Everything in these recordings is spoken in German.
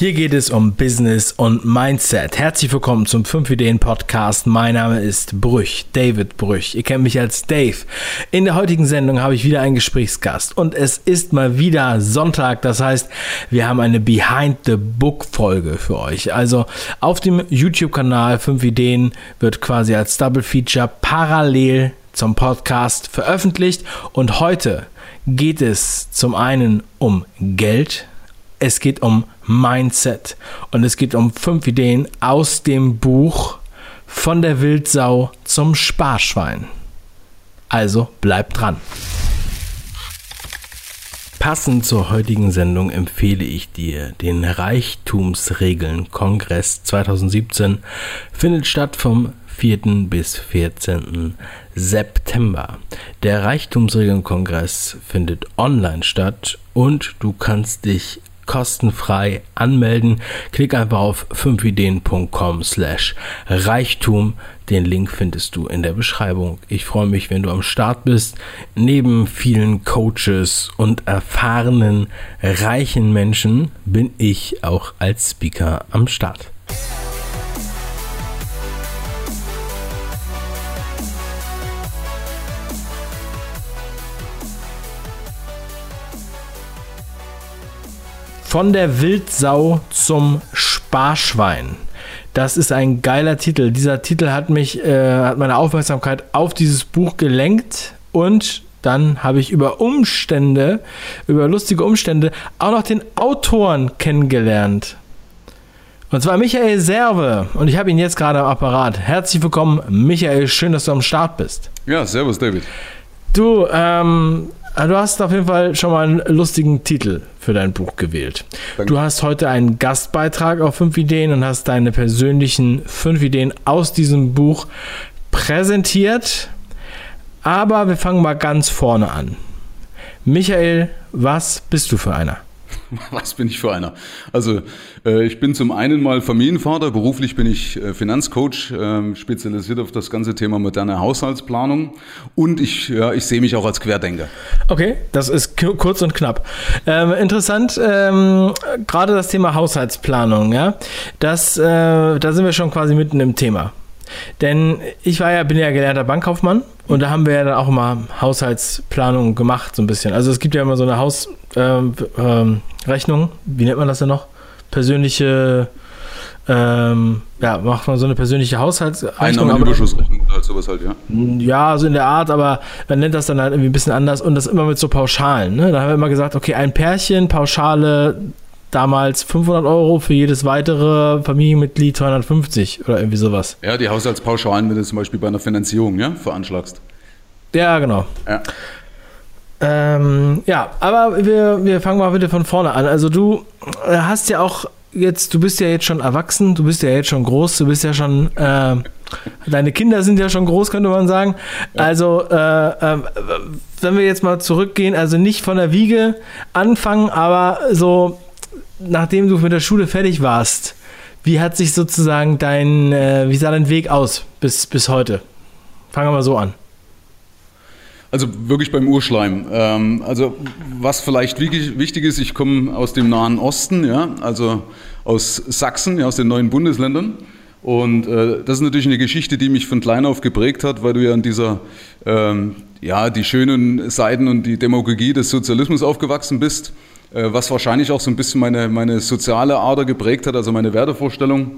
Hier geht es um Business und Mindset. Herzlich willkommen zum 5 Ideen Podcast. Mein Name ist Brüch, David Brüch. Ihr kennt mich als Dave. In der heutigen Sendung habe ich wieder einen Gesprächsgast und es ist mal wieder Sonntag. Das heißt, wir haben eine Behind the Book Folge für euch. Also auf dem YouTube-Kanal 5 Ideen wird quasi als Double Feature parallel zum Podcast veröffentlicht und heute geht es zum einen um Geld, es geht um Mindset und es geht um fünf Ideen aus dem Buch von der Wildsau zum Sparschwein. Also bleibt dran. Passend zur heutigen Sendung empfehle ich dir den Reichtumsregeln Kongress 2017. Findet statt vom 4. bis 14. September. Der Reichtumsregeln Kongress findet online statt und du kannst dich kostenfrei anmelden. Klick einfach auf 5ideen.com slash Reichtum. Den Link findest du in der Beschreibung. Ich freue mich, wenn du am Start bist. Neben vielen Coaches und erfahrenen, reichen Menschen bin ich auch als Speaker am Start. Von der Wildsau zum Sparschwein. Das ist ein geiler Titel. Dieser Titel hat mich, äh, hat meine Aufmerksamkeit auf dieses Buch gelenkt und dann habe ich über Umstände, über lustige Umstände, auch noch den Autoren kennengelernt. Und zwar Michael Serve. Und ich habe ihn jetzt gerade am Apparat. Herzlich willkommen, Michael. Schön, dass du am Start bist. Ja, servus, David. Du, ähm, du hast auf jeden Fall schon mal einen lustigen Titel für dein Buch gewählt. Danke. Du hast heute einen Gastbeitrag auf fünf Ideen und hast deine persönlichen fünf Ideen aus diesem Buch präsentiert. Aber wir fangen mal ganz vorne an. Michael, was bist du für einer? Was bin ich für einer? Also äh, ich bin zum einen mal Familienvater, beruflich bin ich äh, Finanzcoach, äh, spezialisiert auf das ganze Thema moderne Haushaltsplanung und ich, ja, ich sehe mich auch als Querdenker. Okay, das ist kurz und knapp. Ähm, interessant, ähm, gerade das Thema Haushaltsplanung, ja, das, äh, da sind wir schon quasi mitten im Thema. Denn ich war ja, bin ja gelernter Bankkaufmann und da haben wir ja dann auch immer Haushaltsplanung gemacht, so ein bisschen. Also es gibt ja immer so eine Hausrechnung, ähm, ähm, wie nennt man das denn noch? Persönliche, ähm, ja, macht man so eine persönliche Haushaltsrechnung. Einnahmenüberschussrechnung oder halt sowas halt, ja. Ja, so in der Art, aber man nennt das dann halt irgendwie ein bisschen anders und das immer mit so Pauschalen. Ne? Da haben wir immer gesagt, okay, ein Pärchen, Pauschale damals 500 Euro, für jedes weitere Familienmitglied 250 oder irgendwie sowas. Ja, die Haushaltspauschalen, wenn du zum Beispiel bei einer Finanzierung ja, veranschlagst. Ja, genau. Ja. Ähm, ja, aber wir, wir fangen mal bitte von vorne an. Also du äh, hast ja auch jetzt, du bist ja jetzt schon erwachsen, du bist ja jetzt schon groß, du bist ja schon, äh, deine Kinder sind ja schon groß, könnte man sagen. Ja. Also, äh, äh, wenn wir jetzt mal zurückgehen, also nicht von der Wiege anfangen, aber so nachdem du mit der Schule fertig warst, wie hat sich sozusagen dein, äh, wie sah dein Weg aus bis, bis heute? Fangen wir mal so an. Also wirklich beim Urschleim. Ähm, also was vielleicht wichtig ist, ich komme aus dem Nahen Osten, ja, also aus Sachsen, ja, aus den neuen Bundesländern. Und äh, das ist natürlich eine Geschichte, die mich von klein auf geprägt hat, weil du ja in dieser, ähm, ja, die schönen Seiten und die Demagogie des Sozialismus aufgewachsen bist. Äh, was wahrscheinlich auch so ein bisschen meine, meine soziale Ader geprägt hat, also meine Wertevorstellung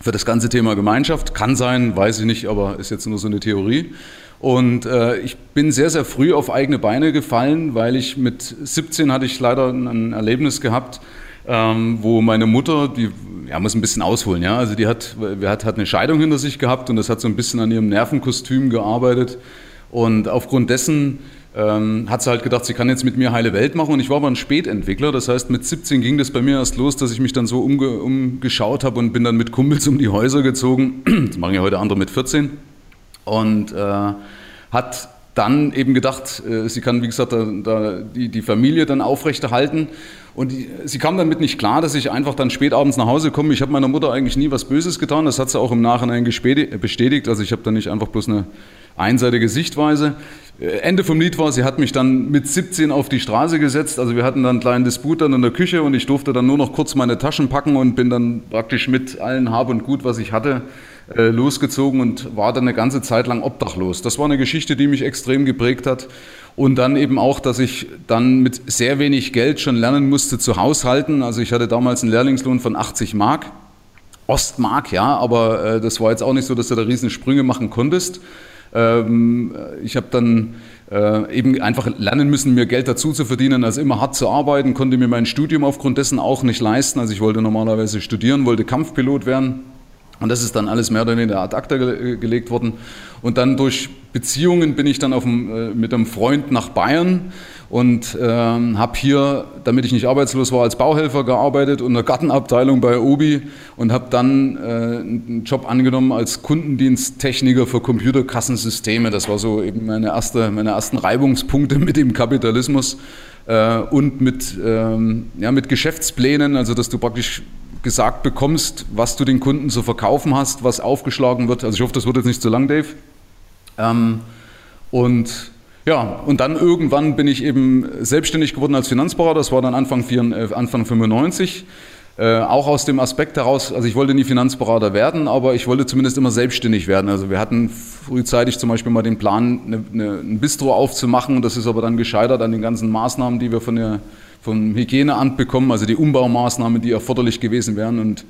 für das ganze Thema Gemeinschaft. Kann sein, weiß ich nicht, aber ist jetzt nur so eine Theorie. Und äh, ich bin sehr, sehr früh auf eigene Beine gefallen, weil ich mit 17 hatte ich leider ein Erlebnis gehabt, ähm, wo meine Mutter, die ja, muss ein bisschen ausholen, ja, also die hat, hat, hat eine Scheidung hinter sich gehabt und das hat so ein bisschen an ihrem Nervenkostüm gearbeitet. Und aufgrund dessen ähm, hat sie halt gedacht, sie kann jetzt mit mir heile Welt machen. Und ich war aber ein Spätentwickler. Das heißt, mit 17 ging das bei mir erst los, dass ich mich dann so umge umgeschaut habe und bin dann mit Kumpels um die Häuser gezogen. Das machen ja heute andere mit 14. Und äh, hat dann eben gedacht, äh, sie kann, wie gesagt, da, da die, die Familie dann aufrechterhalten. Und die, sie kam damit nicht klar, dass ich einfach dann spät abends nach Hause komme. Ich habe meiner Mutter eigentlich nie was Böses getan. Das hat sie auch im Nachhinein bestätigt. Also ich habe dann nicht einfach bloß eine einseitige Sichtweise. Äh, Ende vom Lied war, sie hat mich dann mit 17 auf die Straße gesetzt. Also wir hatten dann einen kleinen Disput dann in der Küche und ich durfte dann nur noch kurz meine Taschen packen und bin dann praktisch mit allen Hab und Gut, was ich hatte, äh, losgezogen und war dann eine ganze Zeit lang obdachlos. Das war eine Geschichte, die mich extrem geprägt hat. Und dann eben auch, dass ich dann mit sehr wenig Geld schon lernen musste zu haushalten. Also ich hatte damals einen Lehrlingslohn von 80 Mark. Ostmark, ja, aber äh, das war jetzt auch nicht so, dass du da riesen Sprünge machen konntest. Ähm, ich habe dann äh, eben einfach lernen müssen, mir Geld dazu zu verdienen, also immer hart zu arbeiten, konnte mir mein Studium aufgrund dessen auch nicht leisten. Also ich wollte normalerweise studieren, wollte Kampfpilot werden. Und das ist dann alles mehr oder weniger ad acta gelegt worden. Und dann durch Beziehungen bin ich dann auf dem, äh, mit einem Freund nach Bayern und ähm, habe hier, damit ich nicht arbeitslos war, als Bauhelfer gearbeitet und in der Gartenabteilung bei Obi und habe dann äh, einen Job angenommen als Kundendiensttechniker für Computerkassensysteme. Das war so eben meine, erste, meine ersten Reibungspunkte mit dem Kapitalismus äh, und mit, ähm, ja, mit Geschäftsplänen, also dass du praktisch gesagt bekommst, was du den Kunden zu verkaufen hast, was aufgeschlagen wird. Also ich hoffe, das wird jetzt nicht zu lang, Dave. Ähm, und ja, und dann irgendwann bin ich eben selbstständig geworden als Finanzberater. Das war dann Anfang, 4, äh, Anfang 95. Äh, auch aus dem Aspekt heraus, also ich wollte nie Finanzberater werden, aber ich wollte zumindest immer selbstständig werden. Also wir hatten frühzeitig zum Beispiel mal den Plan, eine, eine, ein Bistro aufzumachen das ist aber dann gescheitert an den ganzen Maßnahmen, die wir von der, vom Hygieneamt bekommen, also die Umbaumaßnahmen, die erforderlich gewesen wären. Und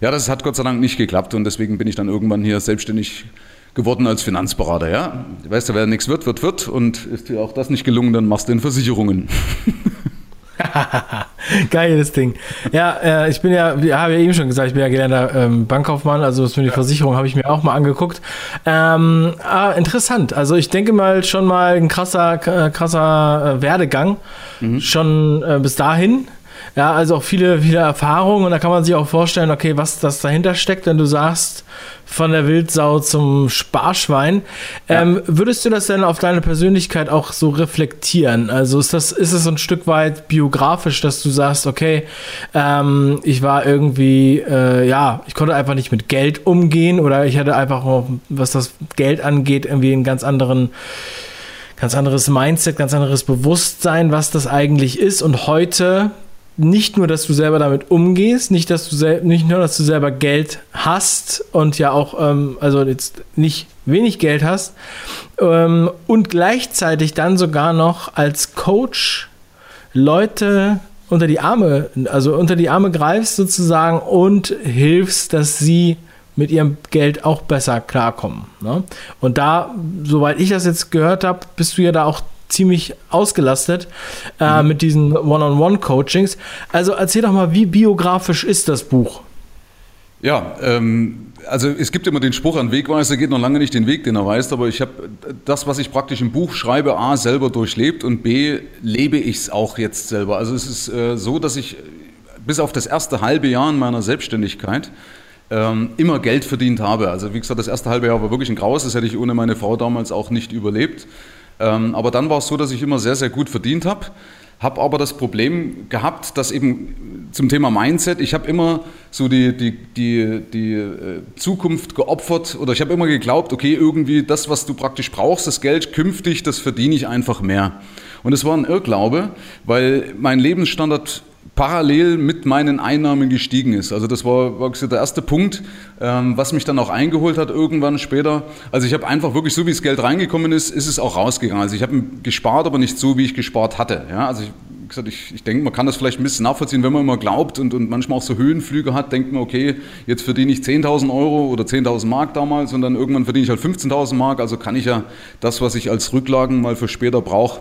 ja, das hat Gott sei Dank nicht geklappt und deswegen bin ich dann irgendwann hier selbstständig geworden als Finanzberater. Ja? Weißt du, wer nichts wird, wird, wird. Und ist dir auch das nicht gelungen, dann machst du in Versicherungen. Geiles Ding. Ja, äh, ich bin ja, wie habe ja eben schon gesagt, ich bin ja gelernter ähm, Bankkaufmann, also das mit der Versicherung habe ich mir auch mal angeguckt. Ähm, ah, interessant. Also ich denke mal schon mal ein krasser, krasser äh, Werdegang. Mhm. Schon äh, bis dahin. Ja, also auch viele, viele Erfahrungen und da kann man sich auch vorstellen, okay, was das dahinter steckt, wenn du sagst, von der Wildsau zum Sparschwein. Ja. Ähm, würdest du das denn auf deine Persönlichkeit auch so reflektieren? Also ist das, ist es ein Stück weit biografisch, dass du sagst, okay, ähm, ich war irgendwie, äh, ja, ich konnte einfach nicht mit Geld umgehen oder ich hatte einfach, was das Geld angeht, irgendwie einen ganz anderen ganz anderes Mindset, ganz anderes Bewusstsein, was das eigentlich ist. Und heute nicht nur, dass du selber damit umgehst, nicht, dass du nicht nur, dass du selber Geld hast und ja auch, ähm, also jetzt nicht wenig Geld hast ähm, und gleichzeitig dann sogar noch als Coach Leute unter die Arme, also unter die Arme greifst sozusagen und hilfst, dass sie mit ihrem Geld auch besser klarkommen. Ne? Und da, soweit ich das jetzt gehört habe, bist du ja da auch ziemlich ausgelastet äh, mhm. mit diesen One-on-One-Coachings. Also erzähl doch mal, wie biografisch ist das Buch? Ja, ähm, also es gibt immer den Spruch, ein Wegweiser geht noch lange nicht den Weg, den er weist, aber ich habe das, was ich praktisch im Buch schreibe, A, selber durchlebt und B, lebe ich es auch jetzt selber. Also es ist äh, so, dass ich bis auf das erste halbe Jahr in meiner Selbstständigkeit ähm, immer Geld verdient habe. Also wie gesagt, das erste halbe Jahr war wirklich ein Graus, das hätte ich ohne meine Frau damals auch nicht überlebt. Ähm, aber dann war es so, dass ich immer sehr, sehr gut verdient habe. Habe aber das Problem gehabt, dass eben zum Thema Mindset, ich habe immer so die, die, die, die äh, Zukunft geopfert oder ich habe immer geglaubt, okay, irgendwie das, was du praktisch brauchst, das Geld künftig, das verdiene ich einfach mehr. Und es war ein Irrglaube, weil mein Lebensstandard parallel mit meinen Einnahmen gestiegen ist. Also das war, war der erste Punkt, ähm, was mich dann auch eingeholt hat irgendwann später. Also ich habe einfach wirklich so, wie das Geld reingekommen ist, ist es auch rausgegangen. Also ich habe gespart, aber nicht so, wie ich gespart hatte. Ja, also ich, gesagt, ich, ich denke, man kann das vielleicht ein bisschen nachvollziehen, wenn man immer glaubt und, und manchmal auch so Höhenflüge hat, denkt man, okay, jetzt verdiene ich 10.000 Euro oder 10.000 Mark damals und dann irgendwann verdiene ich halt 15.000 Mark. Also kann ich ja das, was ich als Rücklagen mal für später brauche,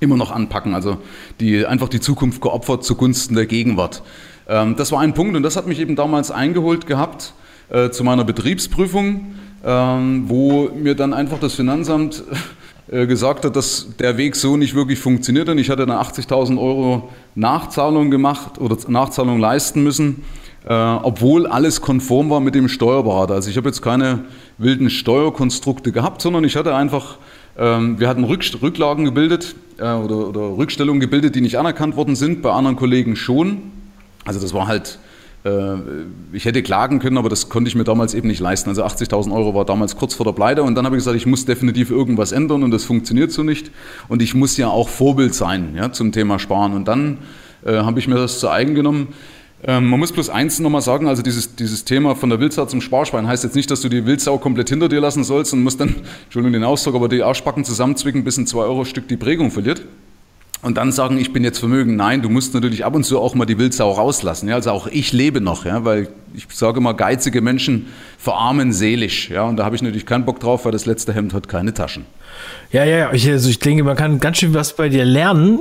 immer noch anpacken. Also die, einfach die Zukunft geopfert zugunsten der Gegenwart. Ähm, das war ein Punkt und das hat mich eben damals eingeholt gehabt äh, zu meiner Betriebsprüfung, ähm, wo mir dann einfach das Finanzamt äh, gesagt hat, dass der Weg so nicht wirklich funktioniert und ich hatte dann 80.000 Euro Nachzahlung gemacht oder Nachzahlung leisten müssen, äh, obwohl alles konform war mit dem Steuerberater. Also ich habe jetzt keine wilden Steuerkonstrukte gehabt, sondern ich hatte einfach wir hatten Rücklagen gebildet äh, oder, oder Rückstellungen gebildet, die nicht anerkannt worden sind, bei anderen Kollegen schon. Also das war halt ich hätte klagen können, aber das konnte ich mir damals eben nicht leisten. Also 80.000 Euro war damals kurz vor der Pleite und dann habe ich gesagt, ich muss definitiv irgendwas ändern und das funktioniert so nicht. Und ich muss ja auch Vorbild sein ja, zum Thema Sparen. Und dann äh, habe ich mir das zu eigen genommen. Ähm, man muss bloß eins nochmal sagen, also dieses, dieses Thema von der Wildsau zum Sparschwein heißt jetzt nicht, dass du die Wildsau komplett hinter dir lassen sollst und musst dann, Entschuldigung den Ausdruck, aber die Arschbacken zusammenzwicken, bis ein 2 Euro Stück die Prägung verliert und dann sagen, ich bin jetzt vermögen. Nein, du musst natürlich ab und zu auch mal die Wildsau rauslassen. Ja? Also auch ich lebe noch, ja? weil ich sage mal, geizige Menschen verarmen seelisch. Ja? Und da habe ich natürlich keinen Bock drauf, weil das letzte Hemd hat keine Taschen. Ja, ja, ja. Ich, also ich denke, man kann ganz schön was bei dir lernen.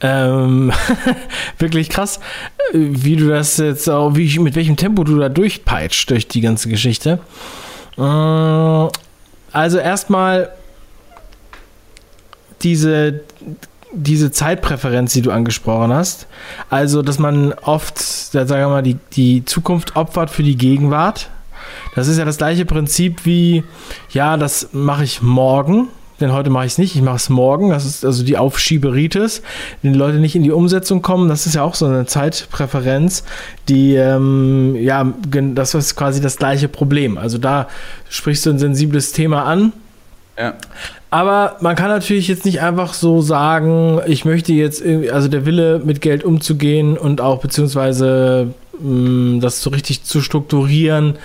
Ähm, wirklich krass, wie du das jetzt auch, wie, mit welchem Tempo du da durchpeitscht durch die ganze Geschichte. Äh, also erstmal diese diese Zeitpräferenz, die du angesprochen hast. Also, dass man oft, sagen wir mal, die, die Zukunft opfert für die Gegenwart. Das ist ja das gleiche Prinzip wie, ja, das mache ich morgen, denn heute mache ich es nicht, ich mache es morgen. Das ist also die Aufschieberitis, wenn die Leute nicht in die Umsetzung kommen. Das ist ja auch so eine Zeitpräferenz, die, ähm, ja, das ist quasi das gleiche Problem. Also da sprichst du ein sensibles Thema an. Ja. Aber man kann natürlich jetzt nicht einfach so sagen, ich möchte jetzt, also der Wille mit Geld umzugehen und auch beziehungsweise mh, mm, das so richtig zu strukturieren,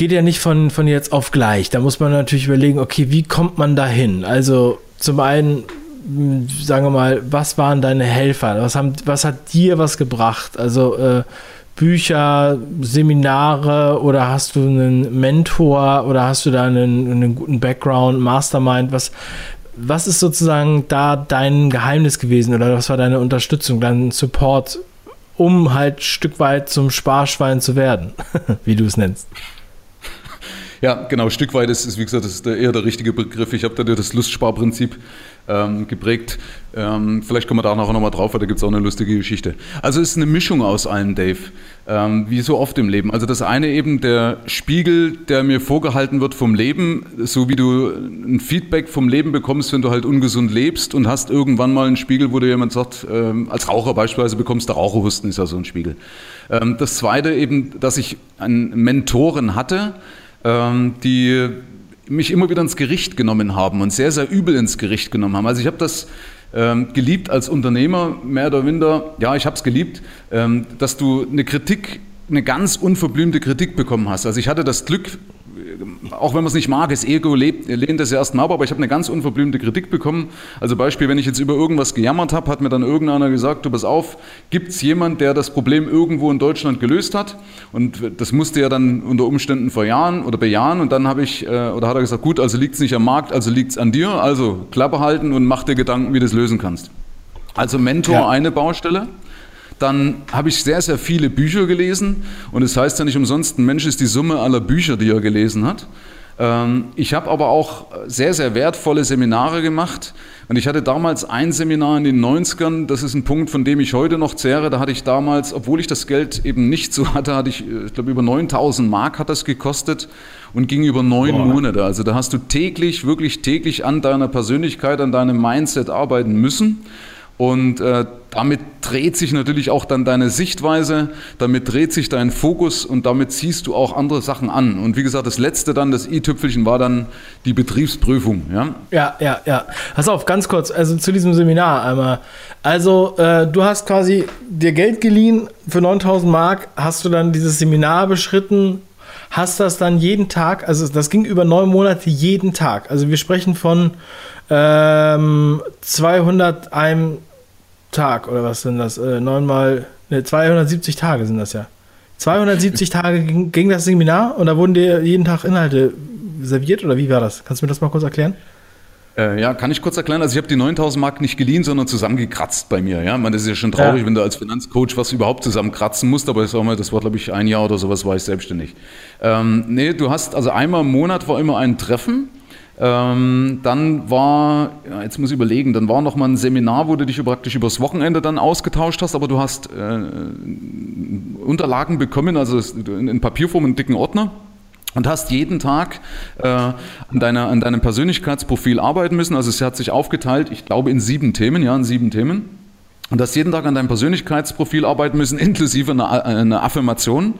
geht ja nicht von, von jetzt auf gleich. Da muss man natürlich überlegen, okay, wie kommt man da hin? Also zum einen, mm, sagen wir mal, was waren deine Helfer? Was, haben, was hat dir was gebracht? Also äh, Bücher, Seminare oder hast du einen Mentor oder hast du da einen, einen guten Background, Mastermind? Was, was ist sozusagen da dein Geheimnis gewesen oder was war deine Unterstützung, dein Support, um halt Stück weit zum Sparschwein zu werden, wie du es nennst? Ja, genau, Stück weit ist, ist wie gesagt, das ist eher der richtige Begriff. Ich habe da das Lustsparprinzip ähm, geprägt. Ähm, vielleicht kommen wir da nachher nochmal drauf, weil da gibt es auch eine lustige Geschichte. Also es ist eine Mischung aus allem, Dave, ähm, wie so oft im Leben. Also das eine eben der Spiegel, der mir vorgehalten wird vom Leben, so wie du ein Feedback vom Leben bekommst, wenn du halt ungesund lebst und hast irgendwann mal einen Spiegel, wo dir jemand sagt, ähm, als Raucher beispielsweise bekommst du Raucherhusten, ist ja so ein Spiegel. Ähm, das zweite eben, dass ich einen Mentoren hatte, die mich immer wieder ins Gericht genommen haben und sehr, sehr übel ins Gericht genommen haben. Also ich habe das ähm, geliebt als Unternehmer, mehr oder minder, ja, ich habe es geliebt, ähm, dass du eine Kritik, eine ganz unverblümte Kritik bekommen hast. Also ich hatte das Glück, auch wenn man es nicht mag, das Ego lebt, lehnt das erstmal ab, aber ich habe eine ganz unverblümte Kritik bekommen. Also Beispiel, wenn ich jetzt über irgendwas gejammert habe, hat mir dann irgendeiner gesagt, du pass auf, gibt es jemand, der das Problem irgendwo in Deutschland gelöst hat? Und das musste er dann unter Umständen verjahren oder bejahen und dann habe ich, äh, oder hat er gesagt, gut, also liegt es nicht am Markt, also liegt es an dir, also Klappe halten und mach dir Gedanken, wie du es lösen kannst. Also Mentor ja. eine Baustelle. Dann habe ich sehr, sehr viele Bücher gelesen und es das heißt ja nicht umsonst, ein Mensch ist die Summe aller Bücher, die er gelesen hat. Ähm, ich habe aber auch sehr, sehr wertvolle Seminare gemacht. Und ich hatte damals ein Seminar in den 90ern, das ist ein Punkt, von dem ich heute noch zehre. Da hatte ich damals, obwohl ich das Geld eben nicht so hatte, hatte ich, ich glaube, über 9000 Mark hat das gekostet und ging über neun Boah. Monate. Also da hast du täglich, wirklich täglich an deiner Persönlichkeit, an deinem Mindset arbeiten müssen. Und äh, damit dreht sich natürlich auch dann deine Sichtweise, damit dreht sich dein Fokus und damit ziehst du auch andere Sachen an. Und wie gesagt, das letzte dann, das i-Tüpfelchen, war dann die Betriebsprüfung. Ja, ja, ja. ja. Pass auf, ganz kurz, also zu diesem Seminar einmal. Also, äh, du hast quasi dir Geld geliehen für 9000 Mark, hast du dann dieses Seminar beschritten, hast das dann jeden Tag, also das ging über neun Monate jeden Tag. Also wir sprechen von ähm, 200 einem Tag oder was sind das? Äh, neunmal, ne, 270 Tage sind das ja. 270 Tage ging, ging, das Seminar und da wurden dir jeden Tag Inhalte serviert oder wie war das? Kannst du mir das mal kurz erklären? Äh, ja, kann ich kurz erklären. Also ich habe die 9000 Mark nicht geliehen, sondern zusammengekratzt bei mir. Ja, man, das ist ja schon traurig, ja. wenn du als Finanzcoach was überhaupt zusammenkratzen musst, aber ich sag mal, das war glaube ich ein Jahr oder sowas, war ich selbstständig. Ähm, nee, du hast, also einmal im Monat war immer ein Treffen ähm, dann war, ja, jetzt muss ich überlegen, dann war noch mal ein Seminar, wo du dich praktisch übers Wochenende dann ausgetauscht hast, aber du hast äh, Unterlagen bekommen, also in, in Papierform, einen dicken Ordner und hast jeden Tag äh, an, deiner, an deinem Persönlichkeitsprofil arbeiten müssen. Also es hat sich aufgeteilt, ich glaube, in sieben Themen, ja, in sieben Themen. Und hast jeden Tag an deinem Persönlichkeitsprofil arbeiten müssen, inklusive einer, einer Affirmation,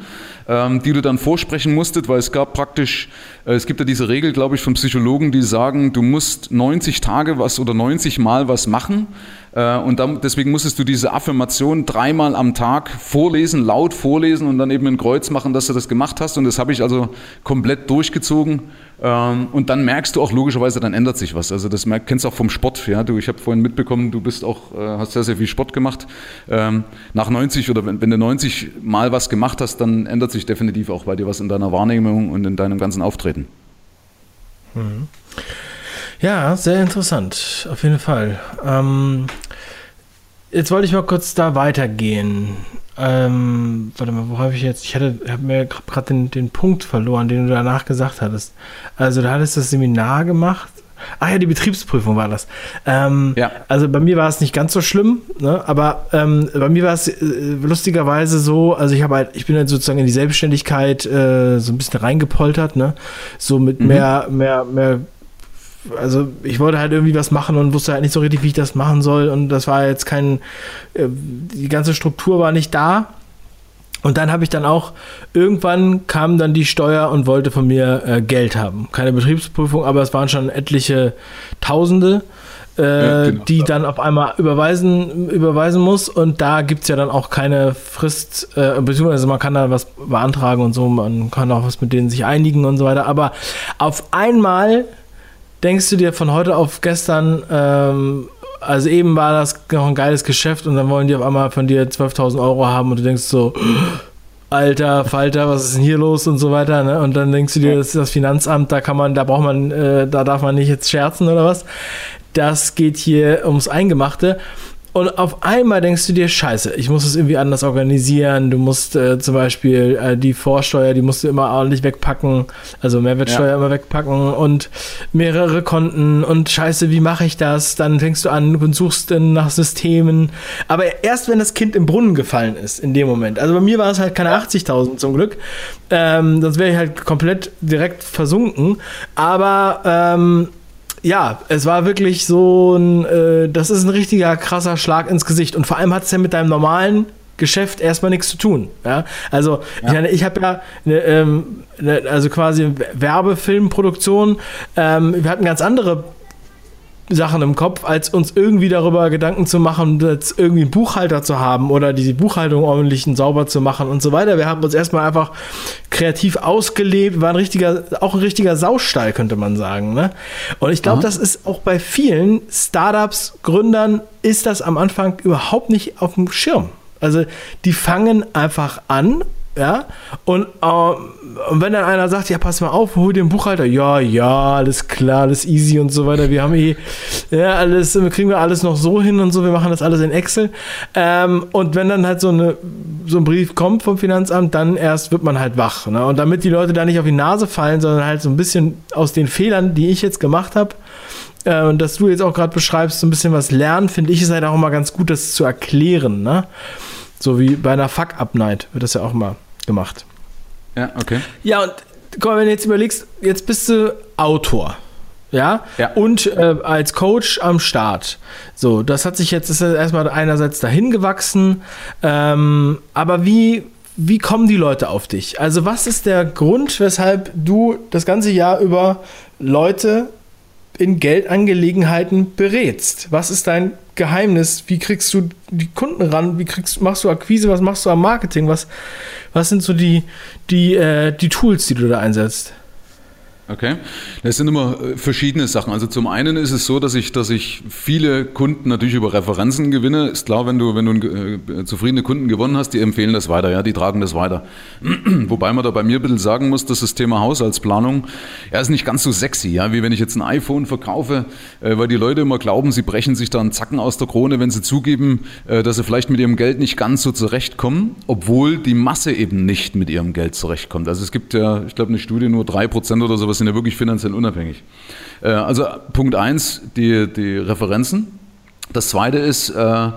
ähm, die du dann vorsprechen musstest, weil es gab praktisch, äh, es gibt ja diese Regel, glaube ich, von Psychologen, die sagen, du musst 90 Tage was oder 90 Mal was machen, äh, und dann, deswegen musstest du diese Affirmation dreimal am Tag vorlesen, laut vorlesen und dann eben ein Kreuz machen, dass du das gemacht hast. Und das habe ich also komplett durchgezogen. Ähm, und dann merkst du auch logischerweise, dann ändert sich was. Also das kennst du auch vom Sport. Ja? Du, ich habe vorhin mitbekommen, du bist auch, äh, hast sehr, sehr viel Sport gemacht. Ähm, nach 90 oder wenn, wenn du 90 Mal was gemacht hast, dann ändert sich definitiv auch bei dir was in deiner Wahrnehmung und in deinem ganzen Auftreten. Mhm. Ja, sehr interessant, auf jeden Fall. Ähm, jetzt wollte ich mal kurz da weitergehen. Ähm, warte mal, wo habe ich jetzt? Ich hatte, habe mir gerade den, den Punkt verloren, den du danach gesagt hattest. Also, da hattest du das Seminar gemacht. Ach ja, die Betriebsprüfung war das. Ähm, ja. Also bei mir war es nicht ganz so schlimm, ne? aber ähm, bei mir war es äh, lustigerweise so, also ich habe halt, ich bin halt sozusagen in die Selbstständigkeit äh, so ein bisschen reingepoltert, ne? So mit mhm. mehr, mehr, mehr also ich wollte halt irgendwie was machen und wusste halt nicht so richtig, wie ich das machen soll. Und das war jetzt kein, äh, die ganze Struktur war nicht da. Und dann habe ich dann auch, irgendwann kam dann die Steuer und wollte von mir äh, Geld haben. Keine Betriebsprüfung, aber es waren schon etliche Tausende, äh, ja, genau. die dann auf einmal überweisen, überweisen muss. Und da gibt es ja dann auch keine Frist, äh, beziehungsweise man kann da was beantragen und so, man kann auch was mit denen sich einigen und so weiter. Aber auf einmal denkst du dir von heute auf gestern, ähm, also eben war das noch ein geiles Geschäft und dann wollen die auf einmal von dir 12.000 Euro haben und du denkst so, Alter, Falter, was ist denn hier los und so weiter, ne? Und dann denkst du dir, das ist das Finanzamt, da kann man, da braucht man, äh, da darf man nicht jetzt scherzen oder was. Das geht hier ums Eingemachte. Und auf einmal denkst du dir, scheiße, ich muss es irgendwie anders organisieren. Du musst äh, zum Beispiel äh, die Vorsteuer, die musst du immer ordentlich wegpacken, also Mehrwertsteuer ja. immer wegpacken und mehrere Konten und scheiße, wie mache ich das? Dann fängst du an und suchst dann nach Systemen. Aber erst wenn das Kind im Brunnen gefallen ist, in dem Moment. Also bei mir war es halt keine 80.000 zum Glück. Ähm, sonst wäre ich halt komplett direkt versunken. Aber ähm, ja, es war wirklich so ein, äh, das ist ein richtiger krasser Schlag ins Gesicht. Und vor allem hat es ja mit deinem normalen Geschäft erstmal nichts zu tun. Ja? Also ja. ich, ich habe ja eine, ähm, eine, also quasi Werbefilmproduktion. Ähm, wir hatten ganz andere Sachen im Kopf, als uns irgendwie darüber Gedanken zu machen, jetzt irgendwie einen Buchhalter zu haben oder die Buchhaltung ordentlich und sauber zu machen und so weiter. Wir haben uns erstmal einfach kreativ ausgelebt, war ein richtiger, auch ein richtiger Saustall, könnte man sagen. Ne? Und ich glaube, das ist auch bei vielen Startups, Gründern, ist das am Anfang überhaupt nicht auf dem Schirm. Also die fangen einfach an ja, und, äh, und wenn dann einer sagt, ja, pass mal auf, hol dir einen Buchhalter, ja, ja, alles klar, alles easy und so weiter, wir haben eh, ja, alles, kriegen wir alles noch so hin und so, wir machen das alles in Excel. Ähm, und wenn dann halt so, eine, so ein Brief kommt vom Finanzamt, dann erst wird man halt wach. Ne? Und damit die Leute da nicht auf die Nase fallen, sondern halt so ein bisschen aus den Fehlern, die ich jetzt gemacht habe, äh, und dass du jetzt auch gerade beschreibst, so ein bisschen was lernen, finde ich es halt auch immer ganz gut, das zu erklären, ne? So wie bei einer Fuck-Up-Night wird das ja auch mal gemacht. Ja, okay. Ja, und komm, wenn du jetzt überlegst, jetzt bist du Autor. Ja? ja. Und äh, als Coach am Start. So, das hat sich jetzt ist erstmal einerseits dahin gewachsen. Ähm, aber wie, wie kommen die Leute auf dich? Also, was ist der Grund, weshalb du das ganze Jahr über Leute in Geldangelegenheiten berätst? Was ist dein Geheimnis? Wie kriegst du die Kunden ran? Wie kriegst, machst du Akquise? Was machst du am Marketing? Was, was sind so die, die, äh, die Tools, die du da einsetzt? Okay. Das sind immer äh, verschiedene Sachen. Also zum einen ist es so, dass ich, dass ich viele Kunden natürlich über Referenzen gewinne. Ist klar, wenn du, wenn du äh, zufriedene Kunden gewonnen hast, die empfehlen das weiter, ja, die tragen das weiter. Wobei man da bei mir ein bisschen sagen muss, dass das Thema Haushaltsplanung, ja, ist nicht ganz so sexy, ja, wie wenn ich jetzt ein iPhone verkaufe, äh, weil die Leute immer glauben, sie brechen sich da einen Zacken aus der Krone, wenn sie zugeben, dass sie vielleicht mit ihrem Geld nicht ganz so zurechtkommen, obwohl die Masse eben nicht mit ihrem Geld zurechtkommt. Also es gibt ja, ich glaube, eine Studie, nur drei Prozent oder sowas sind ja wirklich finanziell unabhängig. Äh, also Punkt eins, die, die Referenzen. Das zweite ist, äh,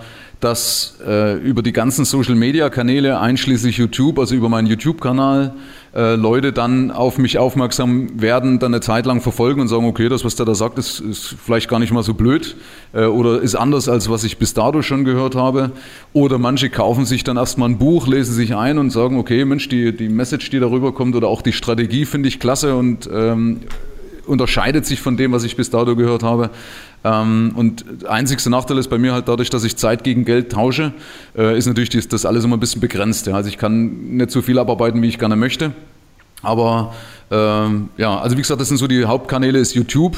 dass äh, über die ganzen Social-Media-Kanäle, einschließlich YouTube, also über meinen YouTube-Kanal, äh, Leute dann auf mich aufmerksam werden, dann eine Zeit lang verfolgen und sagen, okay, das, was der da sagt, ist, ist vielleicht gar nicht mal so blöd äh, oder ist anders, als was ich bis dato schon gehört habe. Oder manche kaufen sich dann erstmal ein Buch, lesen sich ein und sagen, okay, Mensch, die, die Message, die darüber kommt oder auch die Strategie finde ich klasse und ähm, unterscheidet sich von dem, was ich bis dato gehört habe. Ähm, und einzigster Nachteil ist bei mir halt dadurch, dass ich Zeit gegen Geld tausche, äh, ist natürlich das, alles immer ein bisschen begrenzt. Also ich kann nicht so viel abarbeiten, wie ich gerne möchte. Aber ähm, ja, also wie gesagt, das sind so die Hauptkanäle, ist YouTube,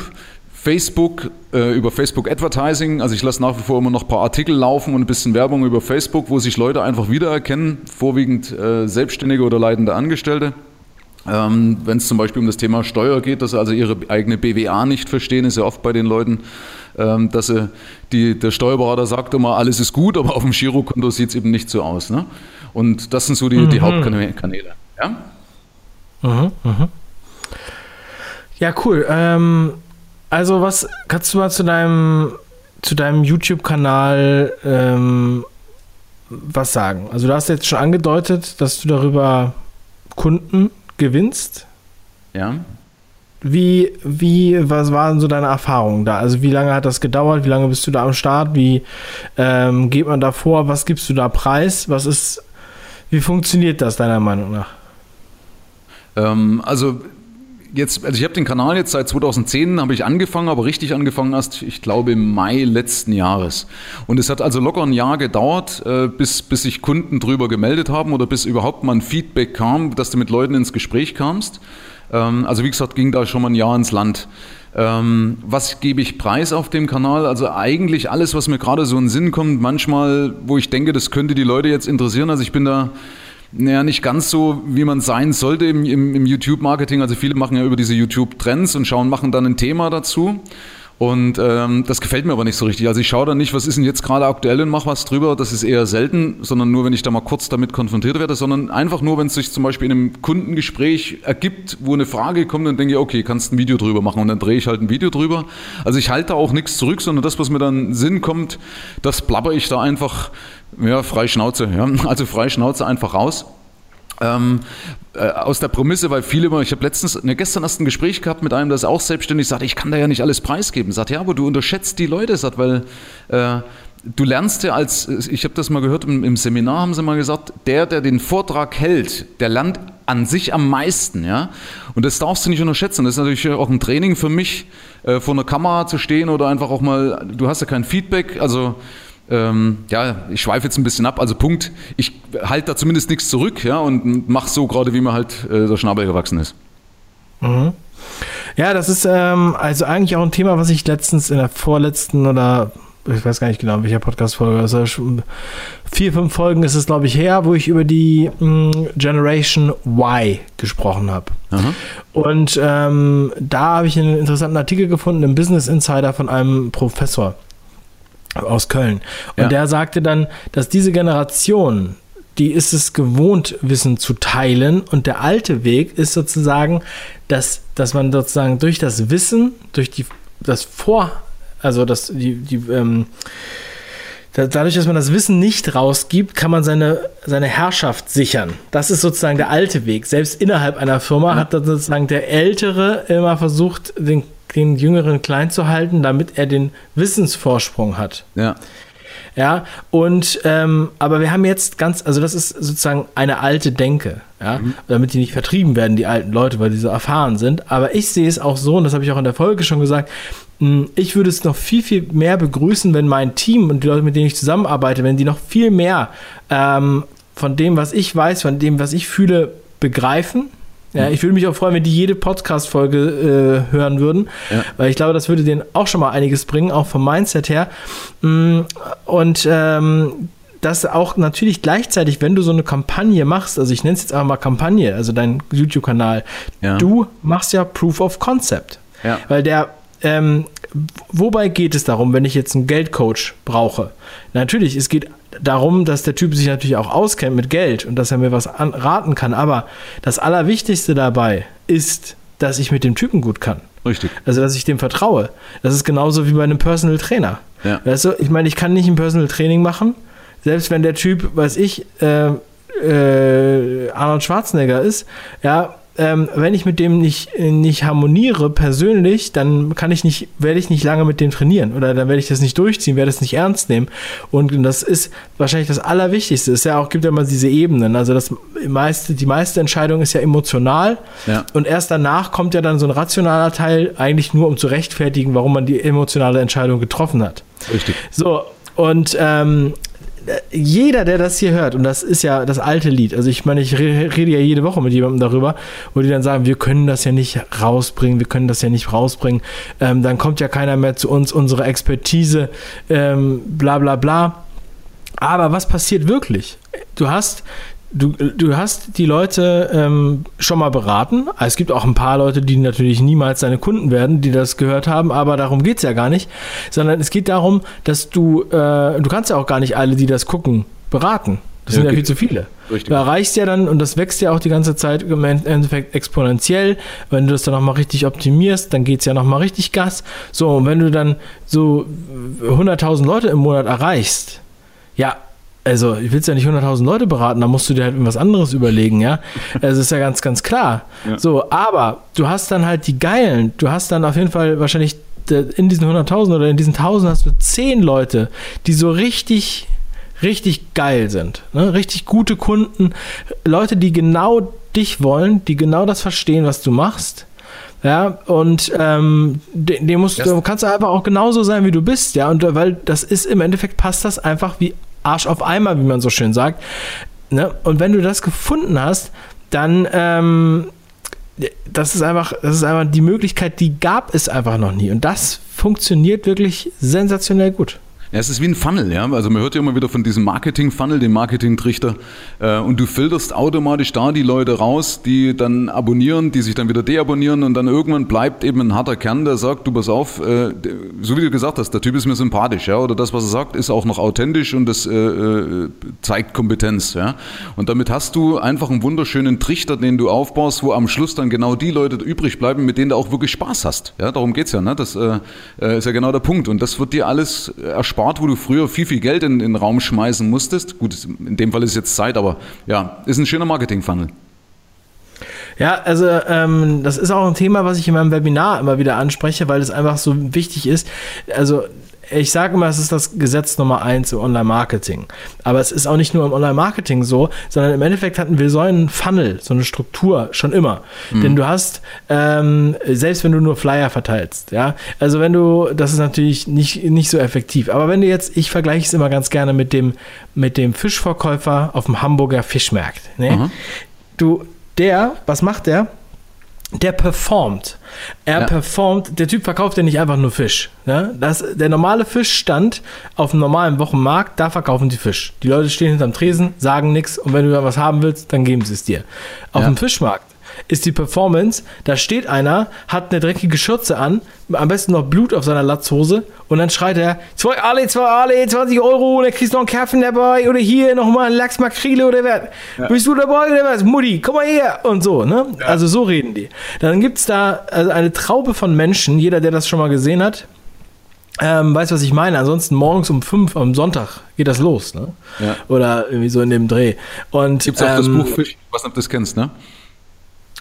Facebook, äh, über Facebook Advertising. Also ich lasse nach wie vor immer noch ein paar Artikel laufen und ein bisschen Werbung über Facebook, wo sich Leute einfach wiedererkennen, vorwiegend äh, Selbstständige oder leitende Angestellte. Ähm, Wenn es zum Beispiel um das Thema Steuer geht, dass sie also ihre eigene BWA nicht verstehen, ist ja oft bei den Leuten, ähm, dass sie, die, der Steuerberater sagt immer, alles ist gut, aber auf dem Girokonto sieht es eben nicht so aus. Ne? Und das sind so die, mhm. die Hauptkanäle. Ja? Mhm, mhm. Ja, cool. Ähm, also was kannst du mal zu deinem zu deinem YouTube-Kanal ähm, was sagen? Also du hast jetzt schon angedeutet, dass du darüber Kunden gewinnst. Ja. Wie, wie, was waren so deine Erfahrungen da? Also wie lange hat das gedauert? Wie lange bist du da am Start? Wie ähm, geht man da vor? Was gibst du da preis? Was ist, wie funktioniert das deiner Meinung nach? Ähm, also jetzt, also ich habe den Kanal jetzt seit 2010 habe ich angefangen, aber richtig angefangen erst, ich glaube, im Mai letzten Jahres. Und es hat also locker ein Jahr gedauert, äh, bis, bis sich Kunden drüber gemeldet haben oder bis überhaupt mal ein Feedback kam, dass du mit Leuten ins Gespräch kamst. Ähm, also wie gesagt, ging da schon mal ein Jahr ins Land. Ähm, was gebe ich preis auf dem Kanal? Also eigentlich alles, was mir gerade so in den Sinn kommt, manchmal, wo ich denke, das könnte die Leute jetzt interessieren. Also ich bin da naja, nicht ganz so, wie man sein sollte im, im, im YouTube-Marketing. Also viele machen ja über diese YouTube-Trends und schauen, machen dann ein Thema dazu. Und ähm, das gefällt mir aber nicht so richtig. Also ich schaue dann nicht, was ist denn jetzt gerade aktuell und mache was drüber. Das ist eher selten, sondern nur, wenn ich da mal kurz damit konfrontiert werde, sondern einfach nur, wenn es sich zum Beispiel in einem Kundengespräch ergibt, wo eine Frage kommt, dann denke ich, okay, kannst ein Video drüber machen und dann drehe ich halt ein Video drüber. Also ich halte da auch nichts zurück, sondern das, was mir dann Sinn kommt, das blabber ich da einfach, ja, frei Schnauze, ja. Also frei Schnauze einfach raus. Ähm, äh, aus der Prämisse, weil viele immer, ich habe letztens, ne, gestern erst ein Gespräch gehabt mit einem, der ist auch selbstständig, sagt, ich kann da ja nicht alles preisgeben. Sagt, ja, aber du unterschätzt die Leute, sagt, weil äh, du lernst ja als, ich habe das mal gehört im, im, Seminar, haben sie mal gesagt, der, der den Vortrag hält, der lernt an sich am meisten, ja. Und das darfst du nicht unterschätzen. Das ist natürlich auch ein Training für mich, äh, vor einer Kamera zu stehen oder einfach auch mal, du hast ja kein Feedback, also ähm, ja, ich schweife jetzt ein bisschen ab. Also Punkt, ich halte da zumindest nichts zurück ja, und mache so gerade, wie mir halt äh, der Schnabel gewachsen ist. Mhm. Ja, das ist ähm, also eigentlich auch ein Thema, was ich letztens in der vorletzten oder ich weiß gar nicht genau, in welcher Podcast-Folge, also vier, fünf Folgen ist es, glaube ich, her, wo ich über die mh, mm, Generation Y gesprochen habe. Und ähm, da habe ich einen interessanten Artikel gefunden im Business Insider von einem Professor aus Köln. Und ja. der sagte dann, dass diese Generation, die ist es gewohnt, Wissen zu teilen. Und der alte Weg ist sozusagen, dass, dass man sozusagen durch das Wissen, durch die, das Vor, also das, die, die, ähm, dadurch, dass man das Wissen nicht rausgibt, kann man seine, seine Herrschaft sichern. Das ist sozusagen der alte Weg. Selbst innerhalb einer Firma hat dann sozusagen der Ältere immer versucht, den den Jüngeren klein zu halten, damit er den Wissensvorsprung hat. Ja. Ja, und ähm, aber wir haben jetzt ganz, also das ist sozusagen eine alte Denke, ja, mhm. damit die nicht vertrieben werden, die alten Leute, weil die so erfahren sind. Aber ich sehe es auch so, und das habe ich auch in der Folge schon gesagt, hm, ich würde es noch viel, viel mehr begrüßen, wenn mein Team und die Leute, mit denen ich zusammenarbeite, wenn die noch viel mehr ähm, von dem, was ich weiß, von dem, was ich fühle, begreifen ja, ich würde mich auch freuen, wenn die jede Podcast-Folge äh, hören würden, ja. weil ich glaube, das würde denen auch schon mal einiges bringen, auch vom Mindset her. Mm, und ähm, das auch natürlich gleichzeitig, wenn du so eine Kampagne machst, also ich nenne es jetzt einfach mal Kampagne, also dein YouTube-Kanal, ja. du machst ja Proof of Concept. Ja. Weil der, ähm, wobei geht es darum, wenn ich jetzt einen Geldcoach brauche? Natürlich, es geht darum, dass der Typ sich natürlich auch auskennt mit Geld und dass er mir was raten kann. Aber das Allerwichtigste dabei ist, dass ich mit dem Typen gut kann. Richtig. Also, dass ich dem vertraue. Das ist genauso wie bei einem Personal Trainer. Ja. Weißt du, ich meine, ich kann nicht ein Personal Training machen, selbst wenn der Typ, weiß ich, äh, äh, Arnold Schwarzenegger ist, ja, ähm, wenn ich mit dem nicht, nicht harmoniere persönlich, dann kann ich nicht, werde ich nicht lange mit dem trainieren oder dann werde ich das nicht durchziehen, werde es nicht ernst nehmen. Und das ist wahrscheinlich das Allerwichtigste. Es ja auch, gibt ja immer diese Ebenen. Also das meiste, die meiste Entscheidung ist ja emotional ja. und erst danach kommt ja dann so ein rationaler Teil, eigentlich nur um zu rechtfertigen, warum man die emotionale Entscheidung getroffen hat. Richtig. So, und ähm, jeder, der das hier hört, und das ist ja das alte Lied, also ich meine, ich rede ja jede Woche mit jemandem darüber, wo die dann sagen, wir können das ja nicht rausbringen, wir können das ja nicht rausbringen, ähm, dann kommt ja keiner mehr zu uns, unsere Expertise, ähm, bla bla bla. Aber was passiert wirklich? Du hast du, du hast die Leute ähm, schon mal beraten. Es gibt auch ein paar Leute, die natürlich niemals deine Kunden werden, die das gehört haben, aber darum geht es ja gar nicht. Sondern es geht darum, dass du, äh, du kannst ja auch gar nicht alle, die das gucken, beraten. Das ja, sind ja viel zu viele. Richtig. Du erreichst ja dann, und das wächst ja auch die ganze Zeit im Endeffekt exponentiell. Wenn du das dann nochmal richtig optimierst, dann geht es ja nochmal richtig Gas. So, und wenn du dann so 100.000 Leute im Monat erreichst, ja, also ich will ja nicht 100.000 Leute beraten, da musst du dir halt irgendwas anderes überlegen, ja. Also ist ja ganz, ganz klar. Ja. So, aber du hast dann halt die Geilen, du hast dann auf jeden Fall wahrscheinlich in diesen 100.000 oder in diesen 1.000 hast du 10 Leute, die so richtig, richtig geil sind. Ne? Richtig gute Kunden, Leute, die genau dich wollen, die genau das verstehen, was du machst. Ja, und ähm, den musst, du kannst du einfach auch genauso sein, wie du bist, ja. Und weil das ist im Endeffekt passt das einfach wie Arsch auf Eimer, wie man so schön sagt. Ne? Und wenn du das gefunden hast, dann ähm, das ist einfach, das ist einfach die Möglichkeit, die gab es einfach noch nie. Und das funktioniert wirklich sensationell gut. Ja, es ist wie ein Funnel, ja. Also man hört ja immer wieder von diesem Marketing-Funnel, dem Marketing-Trichter. Äh, und du filterst automatisch da die Leute raus, die dann abonnieren, die sich dann wieder deabonnieren und dann irgendwann bleibt eben ein harter Kern, der sagt, du pass auf, äh, so wie du gesagt hast, der Typ ist mir sympathisch, ja. Oder das, was er sagt, ist auch noch authentisch und das äh, zeigt Kompetenz, ja. Und damit hast du einfach einen wunderschönen Trichter, den du aufbaust, wo am Schluss dann genau die Leute übrig bleiben, mit denen du auch wirklich Spaß hast. Ja, darum geht's ja, ne? Das ist ja genau der Punkt. Und das wird dir alles erspart gespart, wo du früher viel, viel Geld in, in den Raum schmeißen musstest. Gut, in dem Fall ist jetzt Zeit, aber ja, ist ein schöner Marketing-Funnel. Ja, also ähm, das ist auch ein Thema, was ich in meinem Webinar immer wieder anspreche, weil es einfach so wichtig ist. Also ich sage immer, es ist das Gesetz Nummer eins im Online-Marketing. Aber es ist auch nicht nur im Online-Marketing so, sondern im Endeffekt hatten wir so einen Funnel, so eine Struktur schon immer. Mhm. Denn du hast, ähm, selbst wenn du nur Flyer verteilst, ja, also wenn du, das ist natürlich nicht, nicht so effektiv. Aber wenn du jetzt, ich vergleiche es immer ganz gerne mit dem, mit dem Fischverkäufer auf dem Hamburger Fischmarkt. Ne? Mhm. Du, der, was macht der? Der performt. Er ja. performt, der Typ verkauft ja nicht einfach nur Fisch. Ne? Das, der normale Fischstand auf dem normalen Wochenmarkt, da verkaufen die Fisch. Die Leute stehen hinterm Tresen, sagen nichts und wenn du da was haben willst, dann geben sie es dir. Auf ja. dem Fischmarkt ist die Performance, da steht einer, hat eine dreckige Schürze an, am besten noch Blut auf seiner Latzhose und dann schreit er, zwei Ale, zwei Ale, 20 Euro, und dann kriegst du noch einen Kerfen dabei oder hier nochmal ein Lachs Makrele oder was. Ja. Bist du dabei oder was? Mutti, komm mal her und so, ne? Ja. Also so reden die. Dann gibt es da also eine Traube von Menschen, jeder, der das schon mal gesehen hat, ähm, weißt du, was ich meine? Ansonsten morgens um fünf am Sonntag geht das los, ne? Ja. Oder irgendwie so in dem Dreh. Und gibt's auch ähm, das Buch Fisch, was du das kennst, ne?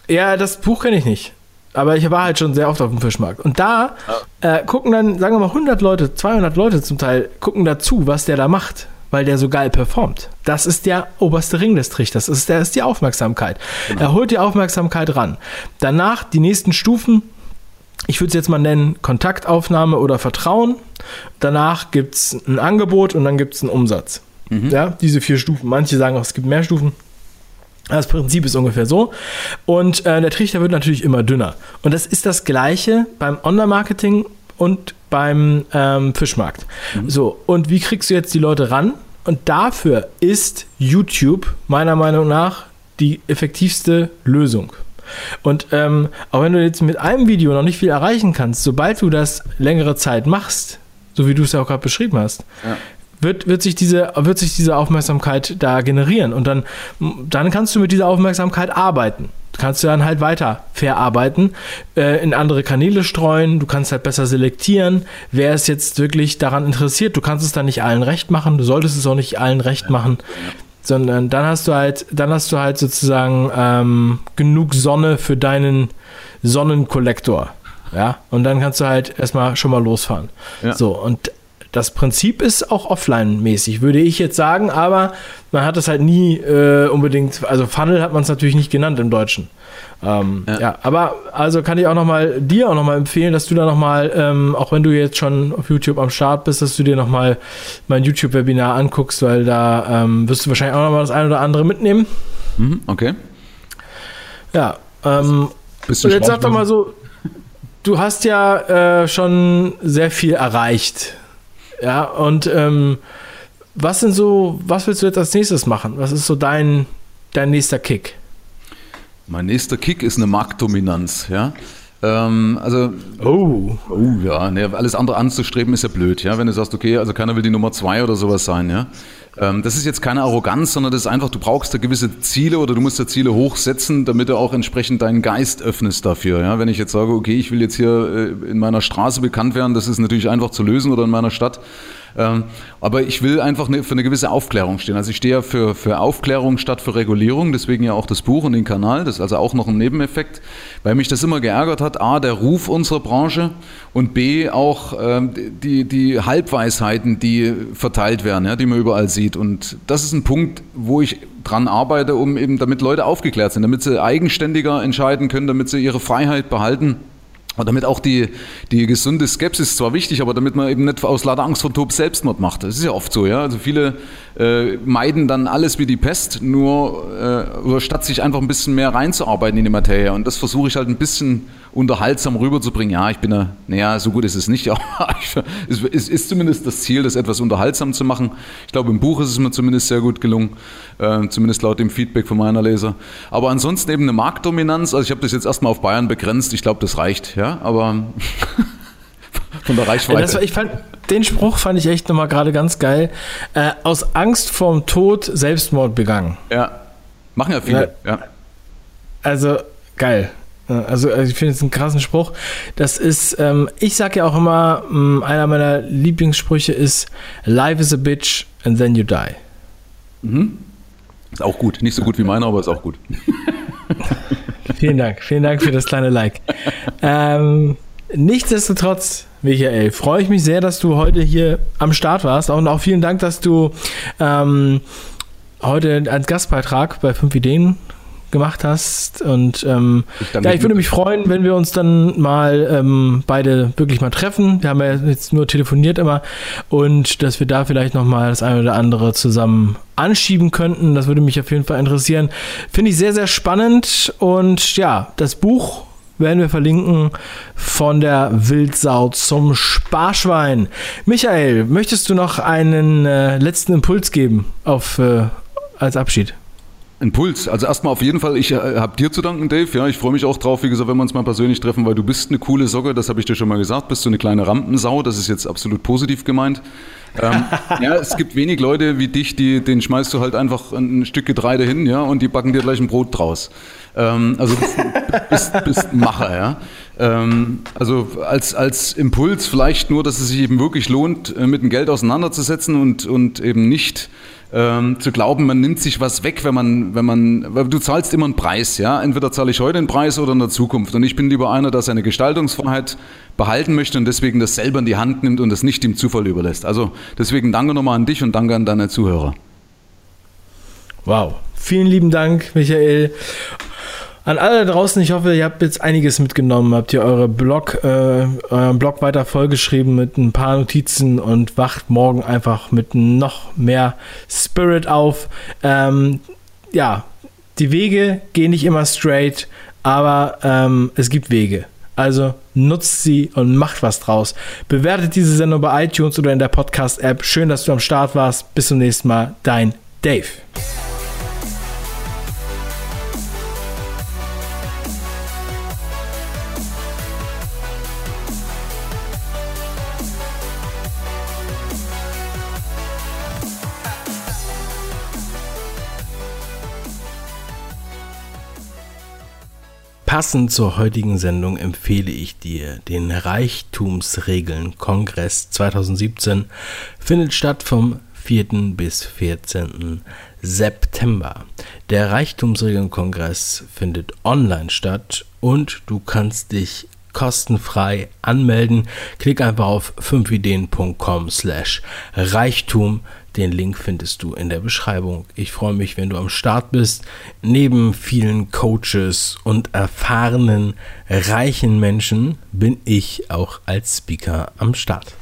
Ja, das Buch kenne ich nicht. Aber ich war halt schon sehr oft auf dem Fischmarkt. Und da äh, gucken dann, sagen wir mal, 100 Leute, 200 Leute zum Teil, gucken dazu, was der da macht, weil der so geil performt. Das ist der oberste Ring des Trichters. Das ist, der ist die Aufmerksamkeit. Genau. Er holt die Aufmerksamkeit ran. Danach die nächsten Stufen, ich würde es jetzt mal nennen, Kontaktaufnahme oder Vertrauen. Danach gibt es ein Angebot und dann gibt es einen Umsatz. Mhm. Ja, diese vier Stufen. Manche sagen auch, es gibt mehr Stufen. Das Prinzip ist ungefähr so. Und äh, der Trichter wird natürlich immer dünner. Und das ist das Gleiche beim Online-Marketing und beim ähm, Fischmarkt. Mhm. So, und wie kriegst du jetzt die Leute ran? Und dafür ist YouTube meiner Meinung nach die effektivste Lösung. Und ähm, auch wenn du jetzt mit einem Video noch nicht viel erreichen kannst, sobald du das längere Zeit machst, so wie du es ja auch gerade beschrieben hast, ja wird, wird, sich diese, wird sich diese Aufmerksamkeit da generieren. Und dann, dann kannst du mit dieser Aufmerksamkeit arbeiten. Kannst du dann halt weiter verarbeiten, äh, in andere Kanäle streuen, du kannst halt besser selektieren, wer ist jetzt wirklich daran interessiert. Du kannst es dann nicht allen recht machen, du solltest es auch nicht allen recht machen, sondern dann hast du halt, dann hast du halt sozusagen ähm, genug Sonne für deinen Sonnenkollektor. Ja, und dann kannst du halt erstmal schon mal losfahren. Ja. So, und das Prinzip ist auch offline-mäßig, würde ich jetzt sagen, aber man hat es halt nie äh, unbedingt, also Funnel hat man es natürlich nicht genannt im Deutschen. Ähm, ja. ja. aber also kann ich auch nochmal dir auch nochmal empfehlen, dass du da nochmal, ähm, auch wenn du jetzt schon auf YouTube am Start bist, dass du dir nochmal mein YouTube-Webinar anguckst, weil da ähm, wirst du wahrscheinlich auch nochmal das eine oder andere mitnehmen. Mhm, okay. Ja. Ähm, und jetzt sag doch mal so, du hast ja äh, schon sehr viel erreicht ja, und ähm, was sind so, was willst du jetzt als nächstes machen? Was ist so dein, dein nächster Kick? Mein nächster Kick ist eine Marktdominanz, ja. Ähm, also, oh. oh ja, ne, alles andere anzustreben ist ja blöd, ja. Wenn du sagst, okay, also keiner will die Nummer zwei oder sowas sein, ja. Ähm, das ist jetzt keine Arroganz, sondern das ist einfach, du brauchst da gewisse Ziele oder du musst da Ziele hochsetzen, damit du auch entsprechend deinen Geist öffnest dafür. Ja? Wenn ich jetzt sage, okay, ich will jetzt hier äh, in meiner Straße bekannt werden, das ist natürlich einfach zu lösen oder in meiner Stadt. Ähm, aber ich will einfach für eine gewisse Aufklärung stehen. Also ich stehe ja für, für Aufklärung statt für Regulierung, deswegen ja auch das Buch und den Kanal. Das ist also auch noch ein Nebeneffekt, weil mich das immer geärgert hat. A, der Ruf unserer Branche und B, auch ähm, die, die Halbweisheiten, die verteilt werden, ja, die man überall sieht. Und das ist ein Punkt, wo ich dran arbeite, um eben, damit Leute aufgeklärt sind, damit sie eigenständiger entscheiden können, damit sie ihre Freiheit behalten und damit auch die, die gesunde Skepsis zwar wichtig, aber damit man eben nicht aus lauter Angst vor Tod Selbstmord macht. Das ist ja oft so, ja. Also viele äh, meiden dann alles wie die Pest, nur äh, statt sich einfach ein bisschen mehr reinzuarbeiten in die Materie. Und das versuche ich halt ein bisschen unterhaltsam rüberzubringen. Ja, ich bin da, naja, so gut ist es nicht, aber es ist, ist, zumindest das Ziel, das etwas unterhaltsam zu machen. Ich glaube, im Buch ist es mir zumindest sehr gut gelungen, äh, zumindest laut dem Feedback von meiner Leser. Aber ansonsten eben eine Marktdominanz. Also ich habe das jetzt erstmal auf Bayern begrenzt. Ich glaube, das reicht, ja, aber von der Reichweite. Das, ich fand, den Spruch fand ich echt nochmal gerade ganz geil. Äh, aus Angst vorm Tod Selbstmord begangen. Ja, machen ja viele, ja. ja. Also, geil. Also, also, ich finde es einen krassen Spruch. Das ist, ähm, ich sage ja auch immer, mh, mm, einer meiner Lieblingssprüche ist, Life is a bitch and then you die. Mhm. Ist auch gut. Nicht so gut wie meiner, aber ist auch gut. vielen Dank. Vielen Dank für das kleine Like. ähm, nichtsdestotrotz, Michael, freue ich mich sehr, dass du heute hier am Start warst. Und auch vielen Dank, dass du ähm, heute als Gastbeitrag bei 5 Ideen gemacht hast. Und ähm, ich, ja, ich würde mich freuen, wenn wir uns dann mal ähm, beide wirklich mal treffen. Wir haben ja jetzt nur telefoniert immer und dass wir da vielleicht noch mal das eine oder andere zusammen anschieben könnten. Das würde mich auf jeden Fall interessieren. Finde ich sehr, sehr spannend. Und ja, das Buch werden wir verlinken von der Wildsau zum Sparschwein. Michael, möchtest du noch einen äh, letzten Impuls geben auf, äh, als Abschied? Impuls. Also erstmal auf jeden Fall, ich äh, habe dir zu danken, Dave. Ja, ich freue mich auch drauf, wie gesagt, wenn wir uns mal persönlich treffen, weil du bist eine coole Socke, das habe ich dir schon mal gesagt. Bist du eine kleine Rampensau, das ist jetzt absolut positiv gemeint. ähm, ja, es gibt wenig Leute wie dich, die, den schmeißt du halt einfach ein Stück Getreide hin, ja, und die backen dir gleich ein Brot draus. Ähm, also bist, bist, bist Macher, ja. Ähm, also als, als Impuls vielleicht nur, dass es sich eben wirklich lohnt, äh, mit dem Geld auseinanderzusetzen und, und eben nicht ähm, zu glauben, man nimmt sich was weg, wenn man, wenn man, weil du zahlst immer einen Preis, ja. Entweder zahle ich heute einen Preis oder in der Zukunft. Und ich bin lieber einer, der seine Gestaltungsfreiheit behalten möchte und deswegen das selber in die Hand nimmt und das nicht dem Zufall überlässt. Also deswegen danke nochmal an dich und danke an deine Zuhörer. Wow. Vielen lieben Dank, Michael. An alle draußen, ich hoffe, ihr habt jetzt einiges mitgenommen. Habt ihr eure Blog, äh, euren Blog weiter vollgeschrieben mit ein paar Notizen und wacht morgen einfach mit noch mehr Spirit auf. Ähm, ja, die Wege gehen nicht immer straight, aber ähm, es gibt Wege. Also nutzt sie und macht was draus. Bewertet diese Sendung bei iTunes oder in der Podcast-App. Schön, dass du am Start warst. Bis zum nächsten Mal. Dein Dave. Passend zur heutigen Sendung empfehle ich dir den Reichtumsregeln Kongress 2017. Findet statt vom 4. bis 14. September. Der Reichtumsregeln Kongress findet online statt und du kannst dich kostenfrei anmelden. Klick einfach auf 5ideen.com slash Reichtum. Den Link findest du in der Beschreibung. Ich freue mich, wenn du am Start bist. Neben vielen Coaches und erfahrenen, reichen Menschen bin ich auch als Speaker am Start.